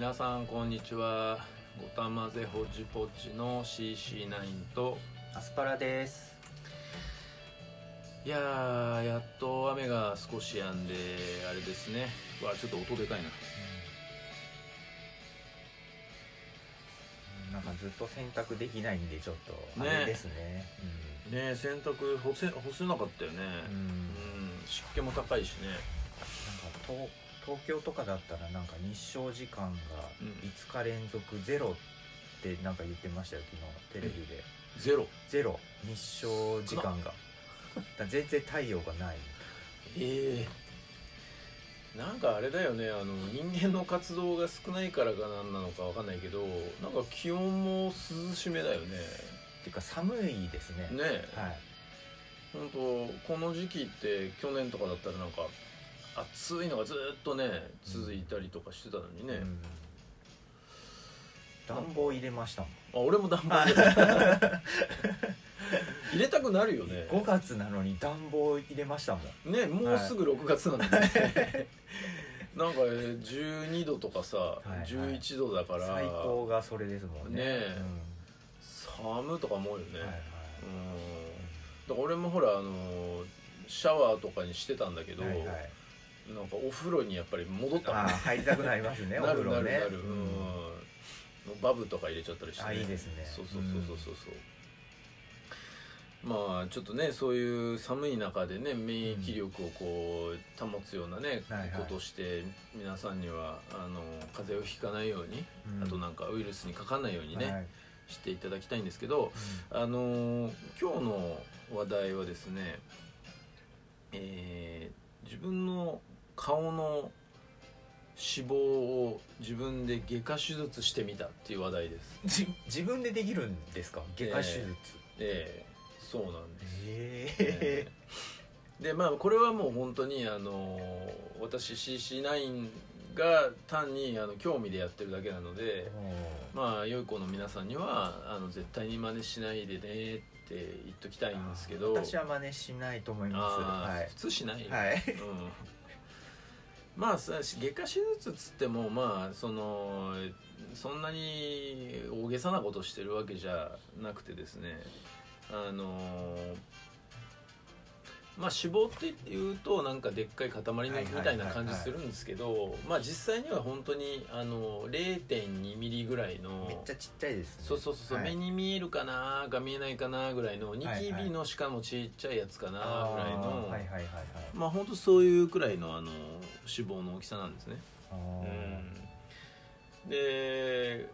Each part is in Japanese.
皆さんこんにちは。ごたまぜほじぽちの CC9 と。アスパラです。いやーやっと雨が少し止んであれですね。うわちょっと音でかいな。なんかずっと洗濯できないんでちょっとあねれですね。ね。え洗濯干せ干せなかったよね。うん、うん。うん湿気も高いしね。なんか東東京とかだったらなんか日照時間がうん。5日連続ゼロってなんか言ってましたよ昨日。テレビで。ゼロ？ゼロ。日照時間が。だ全然太陽がない。ええ。なんかあれだよねあの人間の活動が少ないからかなんなのかわかんないけどなんか気温も涼しめだよね。っていうか寒いですね。ねえ。はい。本当この時期って去年とかだったらなんか暑いのがずっとね続いたりとかしてたのにね、うん。暖房入れましたもん。あ俺も暖房入れた。入れたくなるよね。5月なのに暖房入れましたもん。ねもうすぐ6月なんでね。なんか12度とかさ、いはい。11度だから。最高がそれですもんね。ねえ。寒とか思うよね、うんはいはい。うん。だから俺もほらあのシャワーとかにしてたんだけど、はいはいなんかお風呂にやっぱり戻ったあー入りたくなりますねお なる風呂ね。なるなる、ううん。んバブとか入れちゃったりして、あいいですね。そうそうそうそうそう。そうまあちょっとねそういう寒い中でね免疫力をこう保つようなね、はいはい。ことをして皆さんにはあの風邪をひかないように、うん。あとなんかウイルスにかかんないようにね、はい。していただきたいんですけどあの今日の話題はですねえー自分の顔の脂肪を自分で外科手術してみたっていう話題です。じ自分でできるんですか？外科手術ええ。そうなんです、え。ええ。でまあこれはもう本当にあの私 CC9 が単にあの興味でやってるだけなのでまあ良い子の皆さんにはあの絶対に真似しないでねって言っときたいんですけど。私は真似しないと思います。はい。普通しない、はい。うん、まあ外科手術っつってもまあそのそんなに大げさなことしてるわけじゃなくてですねあのまあ脂肪っていうとなんかでっかい塊のみたいな感じするんですけどまあ実際には本当にあの0.2ミリぐらいのめっちゃちっちゃいですね。そうそうそうはい。目に見えるかなが見えないかなぐらいのニキビのしかもちっちゃいやつかなぐらいの、はいはいはいはい。まあ本当そういうくらいのあの脂肪の大きさなんですね、あうん。で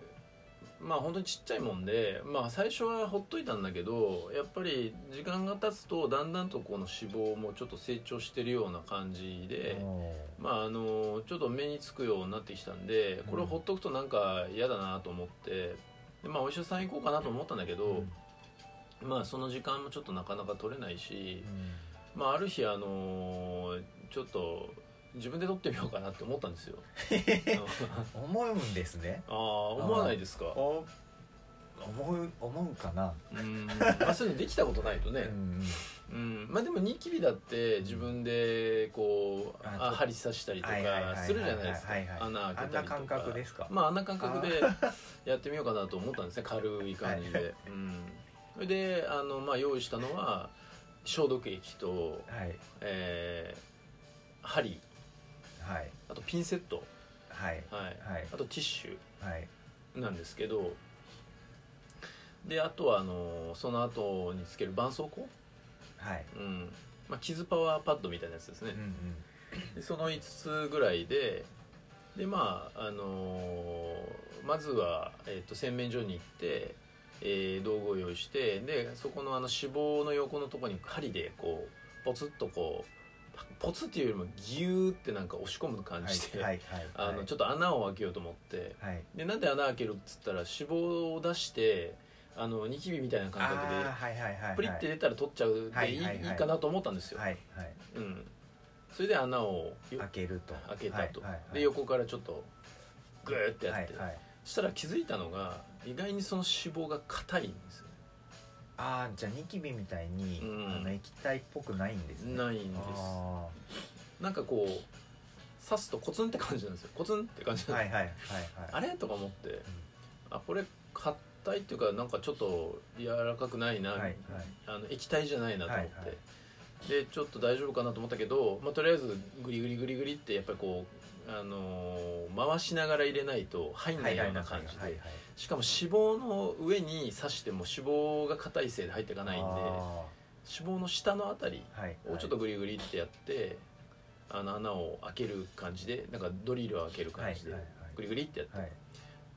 まあ本当にちっちゃいもんでまあ最初はほっといたんだけどやっぱり時間が経つとだんだんとこの脂肪もちょっと成長してるような感じーで、おまああのちょっと目につくようになってきたんでこれをほっとくとなんか嫌だなと思ってでまあお医者さん行こうかなと思ったんだけーど、まあその時間もちょっとなかなか取れないしう、ん。まあある日あのちょっと自分で取ってみようかなって思ったんですよ。思うんですね。ああ思わないですか？お思う思うかな。うんまあそういうのできたことないとね、うんうん。まあでもニキビだって自分でこうあ針刺したりとかはいはいはいはいするじゃないですか。はいはい穴開けたりとか。あんな感覚ですか？まああんな感覚で やってみようかなと思ったんですね。軽い感じで、うん。それであの、まあ、用意したのは消毒液と、はい。えー針はい。あとピンセット、はい。はい。はい。あとティッシュ。はい。なんですけど。であとはあのその後につける絆創膏、はい。うん。まあ、傷パワーパッドみたいなやつですね。うん、うん。でその5つぐらいで。でまああのーまずは、えー、と洗面所に行って、えー道具を用意してでそこのあの脂肪の横のところに針でこうポツッとこうポツっていうよりもギューってなんか押し込む感じで、はいはいあのちょっと穴を開けようと思ってはい。でなんで穴開けるっつったら脂肪を出してあのニキビみたいな感覚でプリって出たら取っちゃうでいい,、かなと思ったんですよ、うん、それで穴をよ開けると。開けたと、で横からちょっとグーってやって、そしたら気づいたのが意外にその脂肪が硬いんですよああじゃあニキビみたいに、うん。あの液体っぽくないんですね。ないんです。あなんかこう刺すとコツンって感じなんですよ。コツンって感じなんです、はいはいはいはい。あれとか思って、あこれ硬いっていうかなんかちょっと柔らかくないな、はいはい。あの液体じゃないなと思って、はいはい。でちょっと大丈夫かなと思ったけど、まあ、とりあえずグリグリグリグリってやっぱりこう、あのー回しながら入れないと入んないような感じで、しかも脂肪の上に刺しても脂肪が硬いせいで入っていかないんであ脂肪の下のあたりをちょっとグリグリってやって、あの穴を開ける感じでなんかドリルを開ける感じで、グリグリってやって、はい。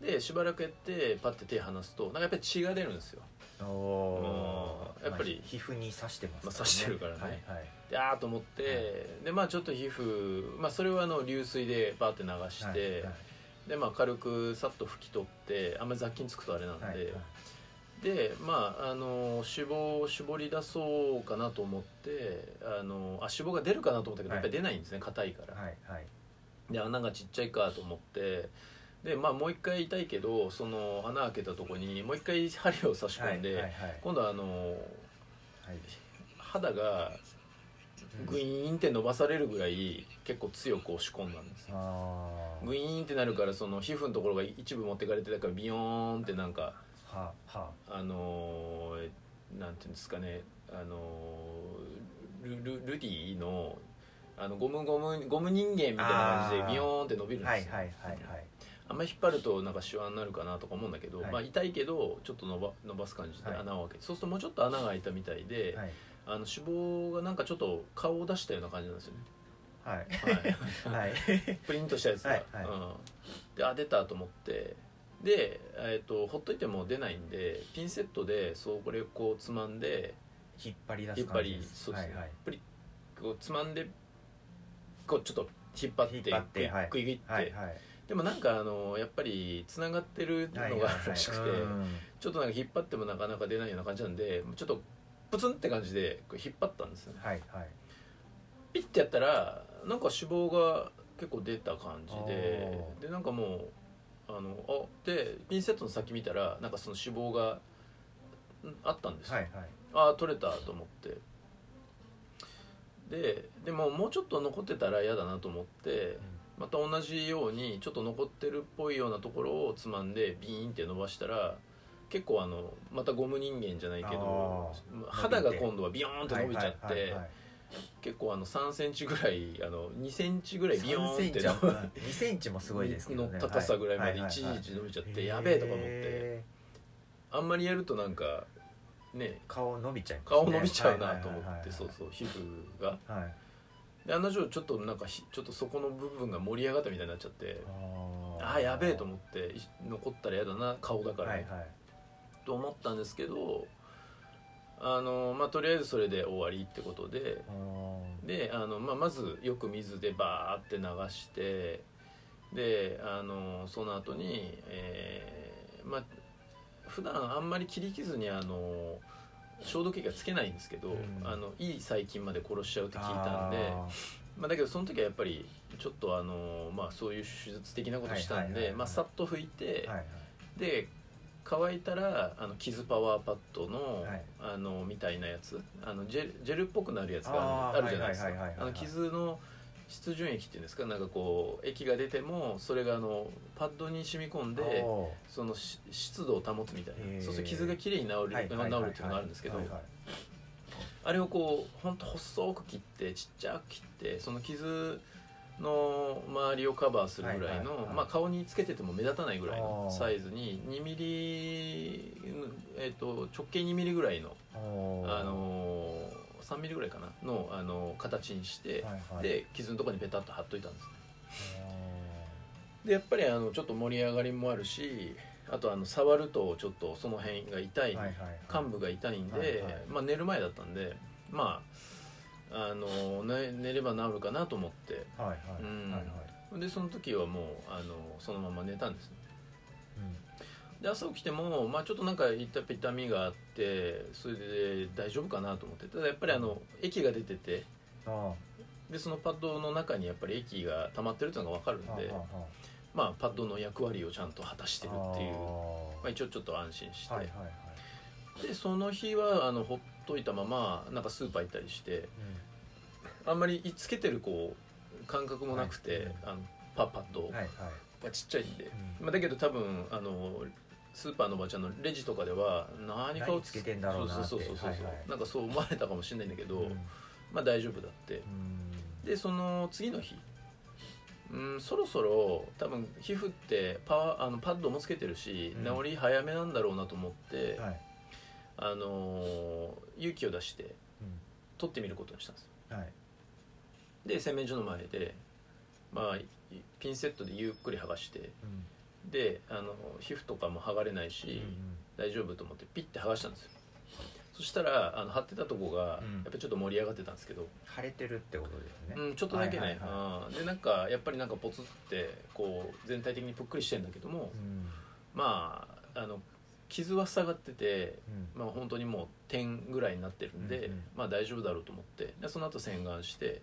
でしばらくやってパッて手離すとなんかやっぱり血が出るんですよおー。やっぱりまあ皮膚に刺してますまあ刺してるからね。はいはい。であーと思って、でまあちょっと皮膚、まあ、それはあの流水でバーって流して、はいはい。でまあ軽くさっと拭き取ってあんまり雑菌つくとあれなんで、はいはい。でまああの脂肪を絞り出そうかなと思ってあのあ脂肪が出るかなと思ったけど、はいやっぱり出ないんですね硬いから、はいはい。で穴がちっちゃいかと思ってでまあもう一回痛いけどその穴開けたとこにもう一回針を差し込んで、はいはいはい。今度はあのはい。肌がグイーンって伸ばされるぐらい結構強く押し込んだんです。グイーンってなるからその皮膚のところが一部持ってかれてたからビヨーンってなんかはは。あのーなんていうんですかねあのールルルディのあのゴムゴムゴム人間みたいな感じでビヨーンって伸びるんですよ、はいはいはいはいあんまり引っ張るとなんかシワになるかなとか思うんだけど、はい。まあ痛いけどちょっと伸ば伸ばす感じではい。穴を開けて、そうするともうちょっと穴が開いたみたいで、はい。あの脂肪がなんかちょっと顔を出したような感じなんですよね、はい。はい、はい。プリントしたやつが、はいはい。うん、であ出たと思って。で、えー、とほっといても出ないんでピンセットでそうこれをこうつまんで引っ張り出す引っ張り感じですそうですね、はいはい。プリこうつまんでこうちょっと引っ張って引っ張ってグイはいグイグイって、はいはいでもなんかあのやっぱりつながってるのがあるらしくて、うん。ちょっとなんか引っ張ってもなかなか出ないような感じなんでちょっとプツンって感じで引っ張ったんですよね。はいはい。ピッてやったらなんか脂肪が結構出た感じででなんかもうあのあでピンセットの先見たらなんかその脂肪がんあったんですよ、はいはい。ああ取れたと思って。ででももうちょっと残ってたら嫌だなと思ってまた同じようにちょっと残ってるっぽいようなところをつまんでビーンって伸ばしたら結構あのまたゴム人間じゃないけど肌が今度はビヨーンって伸びちゃって、結構あの3センチぐらいあの2センチぐらいビヨーンって3センチは2センチもすごいですけどね。の高さぐらいまで一は時伸びちゃってやべえとか思って。あんまりやるとなんかね顔伸びちゃいますね。顔伸びちゃうなと思ってそうそう皮膚が。はいで案の定ちょっとなんかひちょっとそこの部分が盛り上がったみたいになっちゃってあー。ああやべえと思ってい残ったら嫌だな顔だから、はいはい。と思ったんですけどあのまあとりあえずそれで終わりってことでであの、まあ、まずよく水でバーって流してであのその後にえーまあ普段あんまり切り傷にあの消毒液がつけないんですけど、うん。あのいい細菌まで殺しちゃうって聞いたんであまあ、だけどその時はやっぱりちょっとあの、まあ、そういう手術的なことしたんでまあさっと拭いて、ーはいはい。で乾いたらあの傷パワーパッドの,、はい。あのみたいなやつあのジェルジェルっぽくなるやつがあるじゃないですか。傷の湿潤液っていうんですか？なんかこう液が出てもそれがあのパッドに染み込んでおそのし湿度を保つみたいな。そうすると傷がきれいに治る,、ーはい治るっていうのがあるんですけど、はいはいあれをこうほんと細く切ってちっちゃく切ってその傷の周りをカバーするぐらいの、はいはいはい。まあ、顔につけてても目立たないぐらいのサイズに2ミリ、えー、と直径2ミリぐらいの、あのー、3ミリぐらいかなの、あのー形にして、はいはい。で傷のところにペタッと貼っといたんですおでやっぱりあのちょっと盛り上がりもあるしあとあの触るとちょっとその辺が痛い、ーはいはいはい。患部が痛いんで、はいはい。まあ、寝る前だったんでまああの寝寝れば治るかなと思って。はいはい。うん。はいはい。でその時はもうあのそのまま寝たんですね。うんで朝起きても、まあ、ちょっとなんか痛痛みがあってそれで大丈夫かなと思って。ただやっぱりあの液が出ててあでそのパッドの中にやっぱり液が溜まってるっていうのが分かるんでまあパッドの役割をちゃんと果たしてるっていう。まあ、一応ちょっと安心して、はいはいはい。でその日はあのほっといたままなんかスーパー行ったりしてうん。あんまりつけてるこう感覚もなくて、はいあのパッパッと、はいはい。まあちっちゃいんで、うん。まあ、だけど多分あのスーパーのおばちゃんのレジとかでは何かを何つけてんだろうなって。そうそうそうそうそう、はいはい。なんかそう思われたかもしれないんだけど、うん。まあ大丈夫だって。うん。でその次の日。うんそろそろ多分皮膚ってパあのパッドもつけてるし、うん。治り早めなんだろうなと思って、はい。あのー勇気を出してう取ってみることにしたんですんはい。で洗面所の前で、まあ、いピンセットでゆっくり剥がしてうんであの皮膚とかも剥がれないし、うん大丈夫と思ってピッて剥がしたんですよ。そしたらあの貼ってたとこが、うん。やっぱりちょっと盛り上がってたんですけど、腫れてるってことですね。うん、ちょっとだけね、はいでなんかやっぱりなんかポツってこう全体的にぷっくりしてんだけども、うん。まああの傷は塞がってて、うん。まあ、本当にもう点ぐらいになってるんで、まあ大丈夫だろうと思ってでその後洗顔して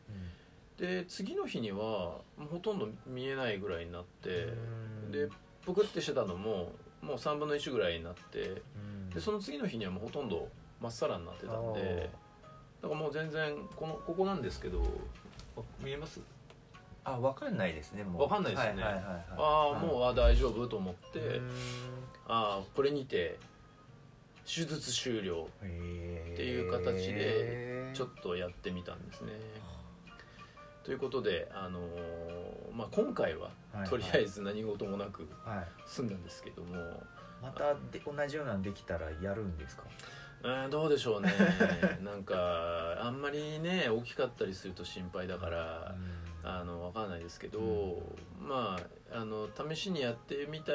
で次の日にはもうほとんど見えないぐらいになって、うん。でぷくってしてたのももう3分の1ぐらいになってうん。でその次の日にはもうほとんどまっさらになってたんでだからもう全然このここなんですけどあ見えます？あわかんないですねもう。わかんないですね。はいはいはいはい。ああもうあ大丈夫？と思って、うん。ああこれにて手術終了っていう形でちょっとやってみたんですね。ということで、あのーまあ、今回ははいはい。とりあえず何事もなくはい。済んだんですけども、またで同じようなのできたらやるんですか？うんどうでしょうね。なんかあんまりね大きかったりすると心配だから、あの分かんないですけど、うまああの試しにやってみた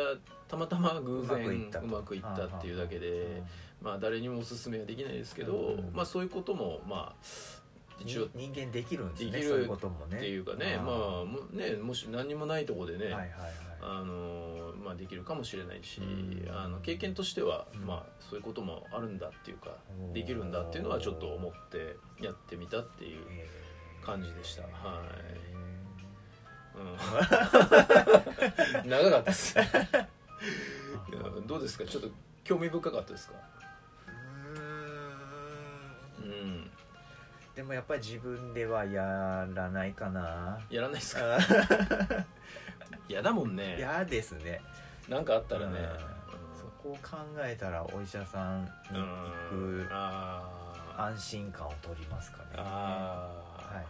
たまたま偶然うまくいったっていうだけで、まあ、誰にもおすすめはできないですけど、うん。まあ、そういうこともまあ人間できるんですねできるそういうこともね。っていうかねー。まあもねもし何にもないところでね、はいはいはい。あのまあ、できるかもしれないし、うん。あの経験としては、うん。まあ、そういうこともあるんだっていうかできるんだっていうのはちょっと思ってやってみたっていう、感じでした。はい。へうん、長かったです。どうですか？ちょっと興味深かったですか？うんでもやっぱり自分ではやらないかな。やらないですか？あ 嫌だもんね。嫌ですね。なんかあったらね、そこを考えたらお医者さんにうん。行くあー。安心感を取りますかね。あー、はい。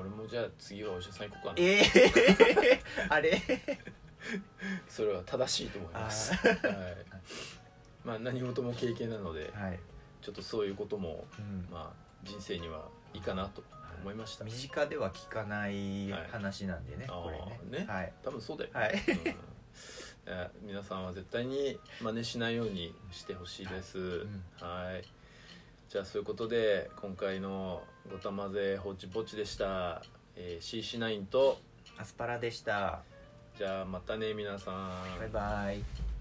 俺もじゃあ次はお医者さん行こうかな。ええ あれ？それは正しいと思います、あはい、まあ何事も経験なのではい、ちょっとそういうことも、うん。まあ、人生にはいいかなと思いました、身近では聞かないはい話なんでね、あーこれね。ね。はい。多分そうだよ、はい。うん。皆さんは絶対に真似しないようにしてほしいです、ん。はい。じゃあそういうことで今回の「ごたまぜほちぼち」でした、えー、CC9 とアスパラでした。じゃあまたね皆さん。バイバイ